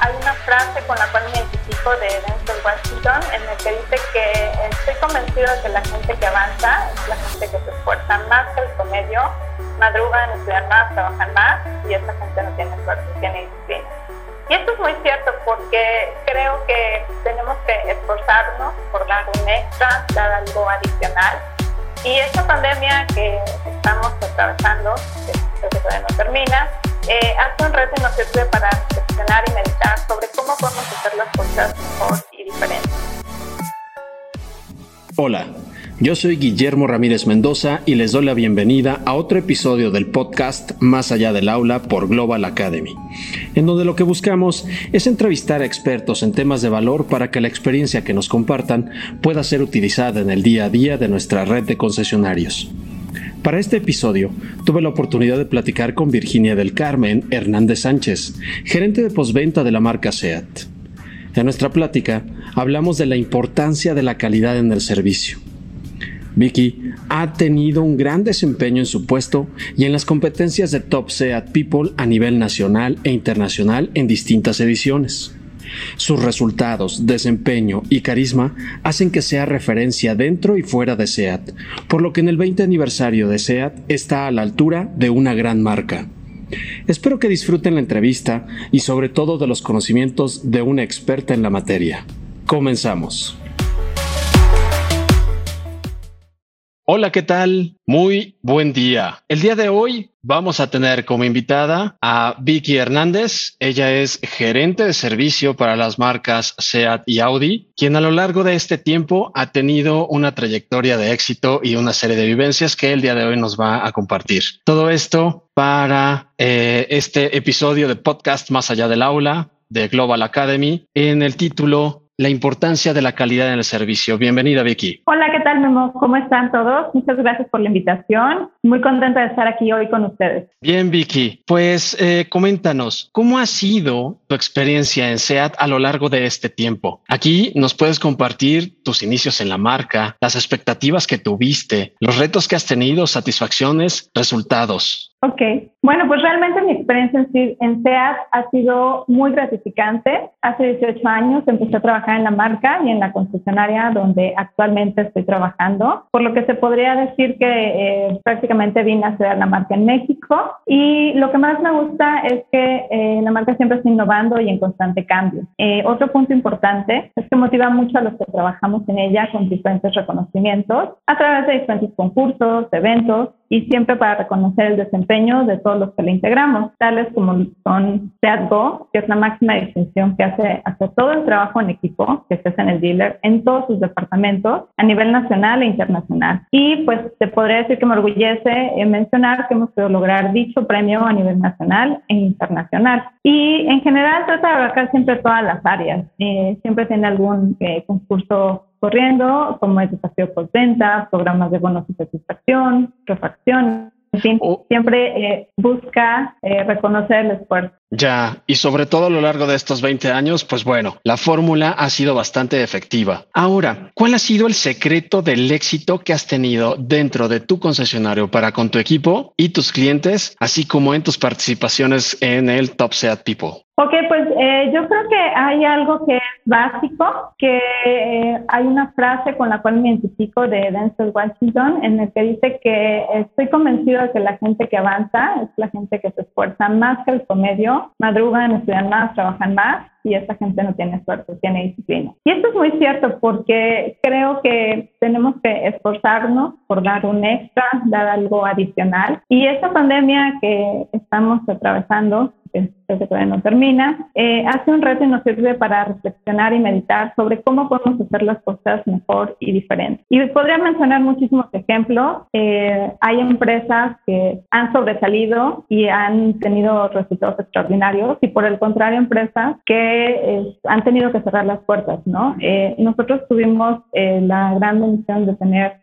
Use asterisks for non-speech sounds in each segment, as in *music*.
hay una frase con la cual me identifico de Denzel Washington en el que dice que estoy convencido de que la gente que avanza es la gente que se esfuerza más que el promedio, madrugan, estudian más, trabajan más y esa gente no tiene suerte, tiene disciplina. Y esto es muy cierto porque creo que tenemos que esforzarnos por dar un extra, dar algo adicional. Y esta pandemia que estamos atravesando, que todavía no termina, eh, reto y nos sirve para reflexionar y meditar sobre cómo podemos hacer las cosas mejor y diferentes. Hola. Yo soy Guillermo Ramírez Mendoza y les doy la bienvenida a otro episodio del podcast Más allá del aula por Global Academy, en donde lo que buscamos es entrevistar a expertos en temas de valor para que la experiencia que nos compartan pueda ser utilizada en el día a día de nuestra red de concesionarios. Para este episodio tuve la oportunidad de platicar con Virginia del Carmen Hernández Sánchez, gerente de postventa de la marca SEAT. En nuestra plática hablamos de la importancia de la calidad en el servicio Vicky ha tenido un gran desempeño en su puesto y en las competencias de Top SEAT People a nivel nacional e internacional en distintas ediciones. Sus resultados, desempeño y carisma hacen que sea referencia dentro y fuera de SEAT, por lo que en el 20 aniversario de SEAT está a la altura de una gran marca. Espero que disfruten la entrevista y sobre todo de los conocimientos de una experta en la materia. Comenzamos. Hola, ¿qué tal? Muy buen día. El día de hoy vamos a tener como invitada a Vicky Hernández. Ella es gerente de servicio para las marcas SEAT y Audi, quien a lo largo de este tiempo ha tenido una trayectoria de éxito y una serie de vivencias que el día de hoy nos va a compartir. Todo esto para eh, este episodio de podcast Más allá del aula de Global Academy en el título la importancia de la calidad en el servicio. Bienvenida, Vicky. Hola, ¿qué tal, Memo? ¿Cómo están todos? Muchas gracias por la invitación. Muy contenta de estar aquí hoy con ustedes. Bien, Vicky. Pues eh, coméntanos, ¿cómo ha sido tu experiencia en SEAT a lo largo de este tiempo? Aquí nos puedes compartir tus inicios en la marca, las expectativas que tuviste, los retos que has tenido, satisfacciones, resultados. Ok, bueno, pues realmente mi experiencia en, SEAT ha sido muy gratificante. Hace 18 años empecé a trabajar en la marca y en la concesionaria donde actualmente estoy trabajando, por lo que se podría decir que eh, prácticamente vine a estudiar la marca en México y lo que más me gusta es que eh, la marca siempre está innovando y en constante cambio. Eh, otro punto importante es que motiva mucho a los que trabajamos en ella con diferentes reconocimientos a través de diferentes concursos, eventos y siempre para reconocer el desempeño de todos los que le integramos, tales como son SEATGO, que es la máxima distinción que hace, hace todo el trabajo en equipo que se hace en el dealer en todos sus departamentos a nivel nacional e internacional. Y pues te podría decir que me orgullece mencionar que hemos podido lograr dicho premio a nivel nacional e internacional. Y en general trata de abarcar siempre todas las áreas. Eh, siempre tiene algún eh, concurso corriendo, como es desafío venta, programas de bonos y satisfacción, refacción, en fin, siempre eh, busca eh, reconocer el esfuerzo. Ya, y sobre todo a lo largo de estos 20 años, pues bueno, la fórmula ha sido bastante efectiva. Ahora, ¿cuál ha sido el secreto del éxito que has tenido dentro de tu concesionario para con tu equipo y tus clientes, así como en tus participaciones en el Top Seat People? Ok, pues eh, yo creo que hay algo que es básico, que eh, hay una frase con la cual me identifico de Denzel Washington, en el que dice que estoy convencido de que la gente que avanza es la gente que se esfuerza más que el promedio, madrugan, estudian más, trabajan más y esa gente no tiene suerte, tiene disciplina. Y esto es muy cierto porque creo que tenemos que esforzarnos por dar un extra, dar algo adicional. Y esta pandemia que estamos atravesando que todavía no termina, eh, hace un reto y nos sirve para reflexionar y meditar sobre cómo podemos hacer las cosas mejor y diferente. Y podría mencionar muchísimos ejemplos. Eh, hay empresas que han sobresalido y han tenido resultados extraordinarios y por el contrario empresas que han tenido que cerrar las puertas, ¿no? Eh, nosotros tuvimos la gran bendición de tener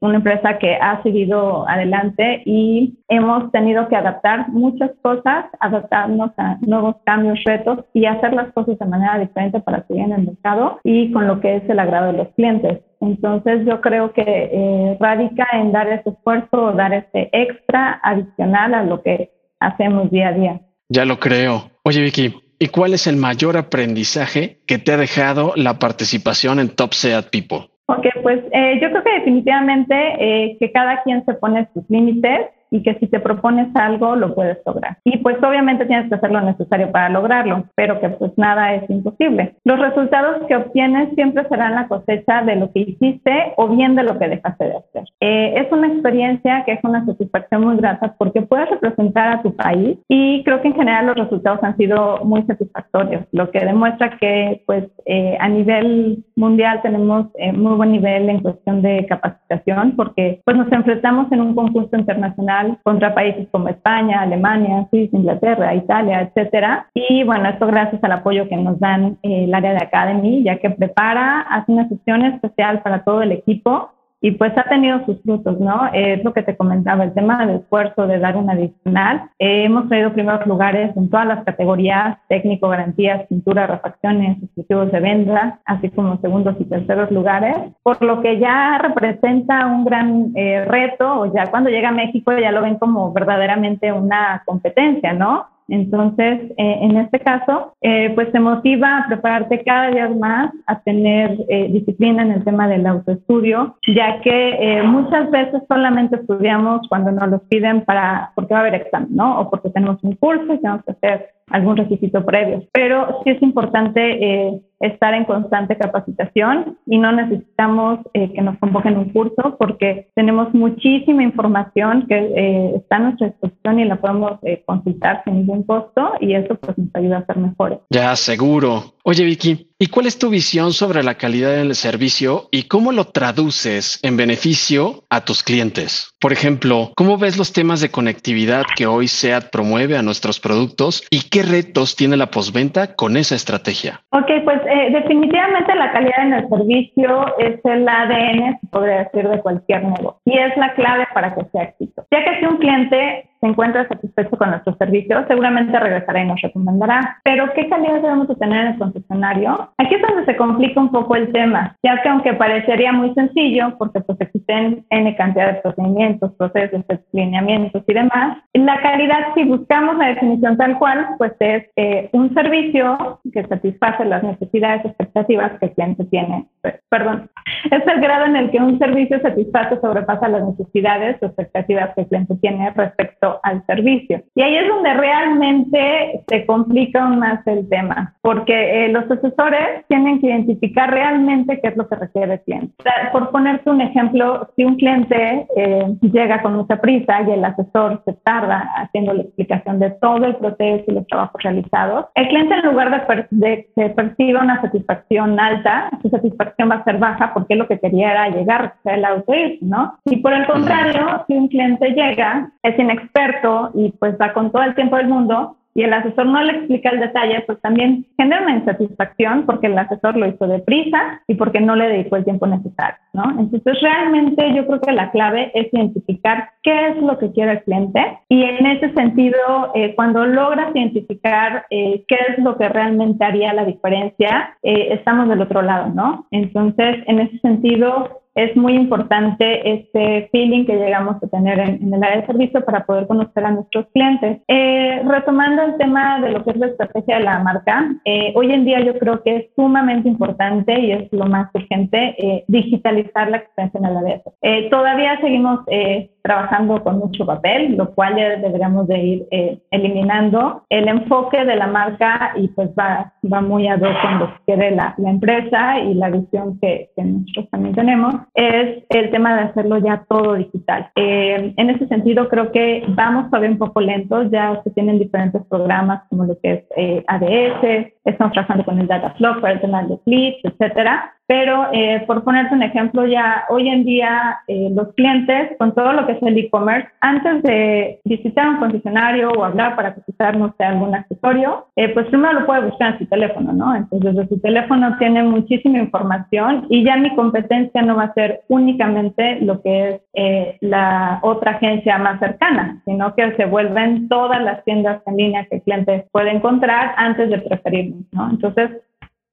una empresa que ha seguido adelante y hemos tenido que adaptar muchas cosas, adaptar a nuevos cambios, retos y hacer las cosas de manera diferente para seguir en el mercado y con lo que es el agrado de los clientes. Entonces yo creo que eh, radica en dar ese esfuerzo, dar ese extra adicional a lo que hacemos día a día. Ya lo creo. Oye Vicky, ¿y cuál es el mayor aprendizaje que te ha dejado la participación en Top Seat People? Ok, pues eh, yo creo que definitivamente eh, que cada quien se pone sus límites y que si te propones algo lo puedes lograr. Y pues obviamente tienes que hacer lo necesario para lograrlo, pero que pues nada es imposible. Los resultados que obtienes siempre serán la cosecha de lo que hiciste o bien de lo que dejaste de hacer. Eh, es una experiencia que es una satisfacción muy grata porque puedes representar a tu país y creo que en general los resultados han sido muy satisfactorios, lo que demuestra que pues eh, a nivel mundial tenemos eh, muy buen nivel en cuestión de capacitación porque pues nos enfrentamos en un concurso internacional contra países como España, Alemania, Suiza, Inglaterra, Italia, etcétera. Y bueno, esto gracias al apoyo que nos dan eh, el área de Academy, ya que prepara, hace una sesión especial para todo el equipo y pues ha tenido sus frutos, ¿no? Es lo que te comentaba, el tema del esfuerzo de dar un adicional. Eh, hemos traído primeros lugares en todas las categorías, técnico, garantías, pintura, refacciones, exclusivos de venta, así como segundos y terceros lugares, por lo que ya representa un gran eh, reto, o ya cuando llega a México ya lo ven como verdaderamente una competencia, ¿no? Entonces, eh, en este caso, eh, pues te motiva a prepararte cada día más, a tener eh, disciplina en el tema del autoestudio, ya que muchas veces solamente estudiamos cuando nos los piden para, porque va a haber examen, ¿no? O porque tenemos un curso y tenemos que hacer algún requisito previo. Pero sí es importante estar en constante capacitación y no necesitamos eh, que nos convoquen un curso porque tenemos muchísima información que eh, está a nuestra disposición y la podemos eh, consultar sin ningún costo y eso pues nos ayuda a ser mejores. Ya, seguro. Oye, Vicky, ¿y cuál es tu visión sobre la calidad del servicio y cómo lo traduces en beneficio a tus clientes? Por ejemplo, ¿cómo ves los temas de conectividad que hoy SEAT promueve a nuestros productos y qué retos tiene la postventa con esa estrategia? Ok, pues eh, definitivamente la calidad en el servicio es el ADN, se podría decir, de cualquier negocio y es la clave para que sea éxito. Ya que si un cliente se encuentra satisfecho con nuestro servicio, seguramente regresará y nos recomendará. Pero, ¿qué calidad debemos de tener en el concesionario? Aquí es donde se complica un poco el tema, ya que aunque parecería muy sencillo, porque pues existen N cantidad de procedimientos, procesos, lineamientos y demás, la calidad, si buscamos la definición tal cual, pues es eh, un servicio que satisface las necesidades expectativas que el cliente tiene. Perdón, es el grado en el que un servicio satisface sobrepasa las necesidades o expectativas que el cliente tiene respecto al servicio. Y ahí es donde realmente se complica aún más el tema, porque eh, los asesores tienen que identificar realmente qué es lo que requiere el cliente. Por ponerte un ejemplo, si un cliente eh, llega con mucha prisa y el asesor se tarda haciendo la explicación de todo el proceso y los trabajos realizados, el cliente en lugar de, que perciba una satisfacción alta, su satisfacción va a ser baja porque lo que quería era llegar, a el auto ¿no? Y por el contrario, si un cliente llega, es inexperto, experto y pues va con todo el tiempo del mundo y el asesor no le explica el detalle, pues también genera una insatisfacción porque el asesor lo hizo deprisa y porque no le dedicó el tiempo necesario, ¿no? Entonces realmente yo creo que la clave es identificar qué es lo que quiere el cliente y en ese sentido, eh, cuando logras identificar eh, qué es lo que realmente haría la diferencia, eh, estamos del otro lado, ¿no? Entonces, en ese sentido, es muy importante este feeling que llegamos a tener en, el área de servicio para poder conocer a nuestros clientes. Eh, retomando el tema de lo que es la estrategia de la marca, eh, hoy en día yo creo que es sumamente importante y es lo más urgente eh, digitalizar la experiencia en el área de Todavía seguimos trabajando con mucho papel, lo cual ya deberíamos de ir eliminando. El enfoque de la marca y pues va, va muy a dos con lo que quiere la, la empresa y la visión que, que nosotros también tenemos es el tema de hacerlo ya todo digital. Eh, en ese sentido, creo que vamos todavía un poco lentos, ya se tienen diferentes programas como lo que es eh, ADS, estamos trabajando con el Data Flow el tema de Fleet, etcétera, pero eh, por ponerte un ejemplo, ya hoy en día eh, los clientes, con todo lo que es el e-commerce, antes de visitar un concesionario o hablar para cotizar, no sé, algún accesorio, eh, pues primero lo puede buscar en su teléfono, ¿no? Entonces, desde su teléfono tiene muchísima información y ya mi competencia no va a ser únicamente lo que es la otra agencia más cercana, sino que se vuelven todas las tiendas en línea que el cliente puede encontrar antes de preferirnos, ¿no? Entonces,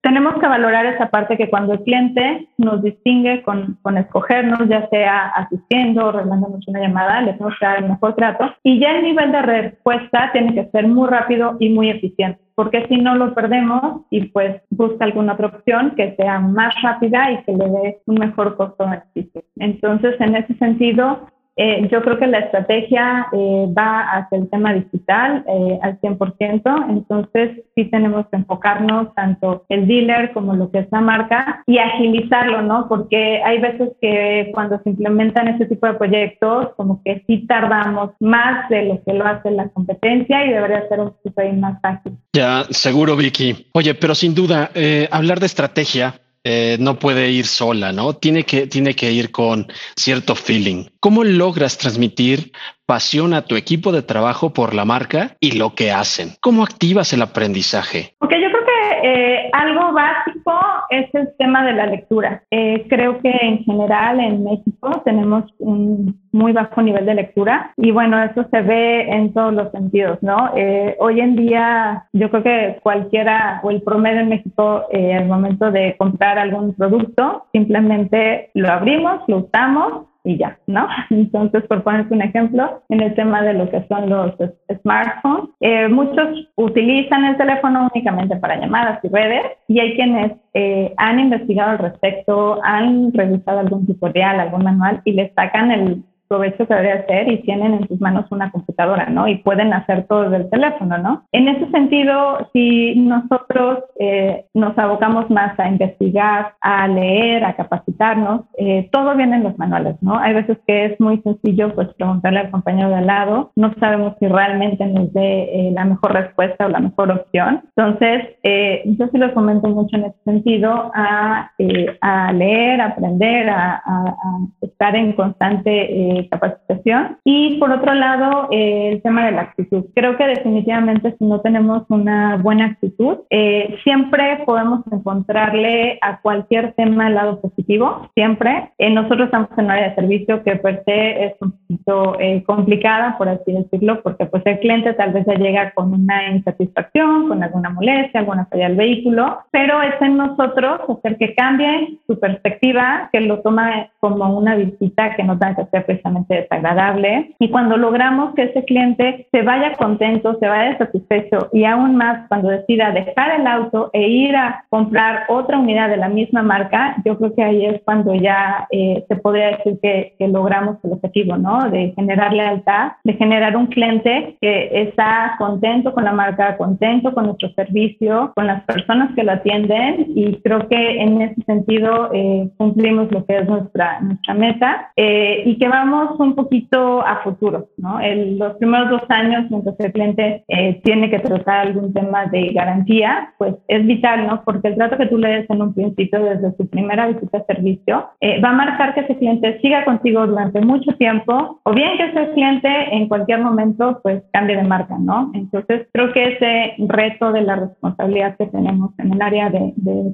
tenemos que valorar esa parte que cuando el cliente nos distingue con, con escogernos, ya sea asistiendo o mandándonos una llamada, le tenemos que dar el mejor trato. Y ya el nivel de respuesta tiene que ser muy rápido y muy eficiente porque si no lo perdemos y pues busca alguna otra opción que sea más rápida y que le dé un mejor costo-beneficio. Entonces, en ese sentido, eh, yo creo que la estrategia eh, va hacia el tema digital eh, al 100%, entonces sí tenemos que enfocarnos tanto el dealer como lo que es la marca y agilizarlo, ¿no? Porque hay veces que cuando se implementan ese tipo de proyectos, como que sí tardamos más de lo que lo hace la competencia y debería ser un poquito más fácil. Ya, seguro, Vicky. Oye, pero sin duda, hablar de estrategia eh, no puede ir sola, ¿no? Tiene que, tiene que ir con cierto feeling. ¿Cómo logras transmitir pasión a tu equipo de trabajo por la marca y lo que hacen? ¿Cómo activas el aprendizaje? Eh, algo básico es el tema de la lectura. Eh, creo que en general en México tenemos un muy bajo nivel de lectura y bueno, eso se ve en todos los sentidos, ¿no? Eh, hoy en día yo creo que cualquiera o el promedio en México eh, al momento de comprar algún producto simplemente lo abrimos, lo usamos y ya, ¿no? *laughs* Entonces, por ponerte un ejemplo, en el tema de lo que son los smartphones, eh, muchos utilizan el teléfono únicamente para llamadas y redes y hay quienes eh, han investigado al respecto, han revisado algún tutorial, algún manual y le sacan el provecho que debería hacer y tienen en sus manos una computadora, ¿no? Y pueden hacer todo desde el teléfono, ¿no? En ese sentido, si nosotros eh, nos abocamos más a investigar, a leer, a capacitarnos, eh, todo viene en los manuales, ¿no? Hay veces que es muy sencillo, pues, preguntarle al compañero de al lado, no sabemos si realmente nos dé eh, la mejor respuesta o la mejor opción. Entonces, yo sí lo comento mucho en ese sentido, a, a leer, a aprender, a, a estar en constante capacitación. Y por otro lado, eh, el tema de la actitud. Creo que definitivamente si no tenemos una buena actitud, eh, siempre podemos encontrarle a cualquier tema el lado positivo, siempre. Eh, nosotros estamos en un área de servicio que per se es un poquito complicada, por así decirlo, porque pues el cliente tal vez ya llega con una insatisfacción, con alguna molestia, alguna falla del vehículo, pero es en nosotros hacer que cambie su perspectiva, que lo toma como una visita que nos da que hacer precisamente desagradable. Y cuando logramos que ese cliente se vaya contento, se vaya satisfecho y aún más cuando decida dejar el auto e ir a comprar otra unidad de la misma marca, yo creo que ahí es cuando ya eh, se podría decir que, que, logramos el objetivo, ¿no? De generar lealtad, de generar un cliente que está contento con la marca, contento con nuestro servicio, con las personas que lo atienden y creo que en ese sentido eh, cumplimos lo que es nuestra, nuestra meta eh, y que vamos un poquito a futuro, ¿no? los primeros dos años, mientras el cliente eh, tiene que tratar algún tema de garantía, pues es vital, ¿no? Porque el trato que tú le des en un principio, desde su primera visita a servicio, eh, va a marcar que ese cliente siga contigo durante mucho tiempo, o bien que ese cliente en cualquier momento, pues cambie de marca, ¿no? Entonces, creo que ese reto de la responsabilidad que tenemos en el área de, de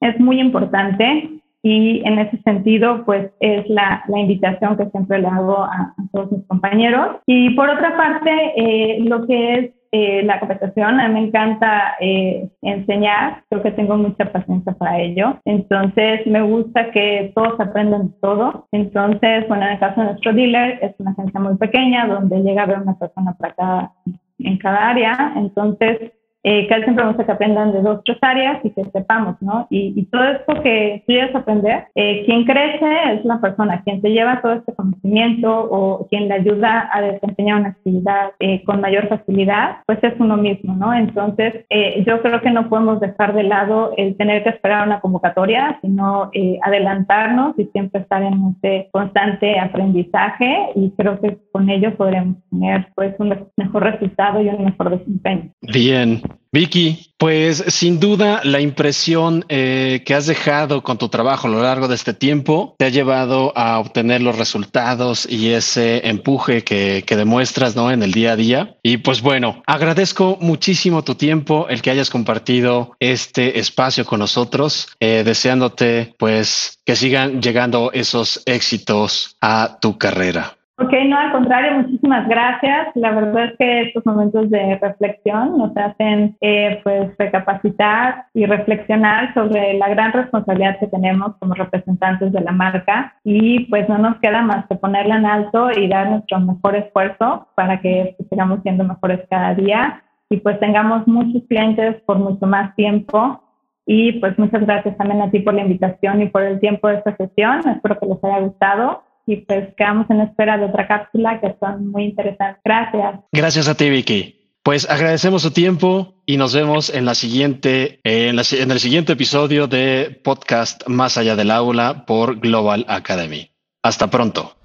es muy importante y en ese sentido, pues es la, la invitación que siempre le hago a, todos mis compañeros. Y por otra parte, eh, lo que es eh, la capacitación, a mí me encanta eh, enseñar, creo que tengo mucha paciencia para ello. Entonces, me gusta que todos aprendan todo. Entonces, bueno, en el caso de nuestro dealer, es una agencia muy pequeña donde llega a ver una persona para cada, en cada área. Entonces, eh, que siempre gusta que aprendan de dos, tres áreas y que sepamos, ¿no? Y, todo esto que quieres aprender, eh, quien crece es la persona, quien te lleva todo este conocimiento o quien le ayuda a desempeñar una actividad eh, con mayor facilidad, pues es uno mismo, ¿no? Entonces, eh, yo creo que no podemos dejar de lado el tener que esperar una convocatoria, sino adelantarnos y siempre estar en este constante aprendizaje y creo que con ello podremos tener pues un mejor resultado y un mejor desempeño. Bien, Vicky, pues sin duda la impresión eh, que has dejado con tu trabajo a lo largo de este tiempo te ha llevado a obtener los resultados y ese empuje que, demuestras ¿no? en el día a día. Y pues bueno, agradezco muchísimo tu tiempo, el que hayas compartido este espacio con nosotros, eh, deseándote pues que sigan llegando esos éxitos a tu carrera. Ok, no, al contrario, muchísimas gracias. La verdad es que estos momentos de reflexión nos hacen eh, pues recapacitar y reflexionar sobre la gran responsabilidad que tenemos como representantes de la marca y pues no nos queda más que ponerla en alto y dar nuestro mejor esfuerzo para que pues, sigamos siendo mejores cada día y pues tengamos muchos clientes por mucho más tiempo. Y pues muchas gracias también a ti por la invitación y por el tiempo de esta sesión. Espero que les haya gustado y pues quedamos en espera de otra cápsula que son muy interesantes. Gracias. Gracias a ti, Vicky. Pues agradecemos su tiempo y nos vemos en la siguiente, en, en el siguiente episodio de podcast Más allá del aula por Global Academy. Hasta pronto.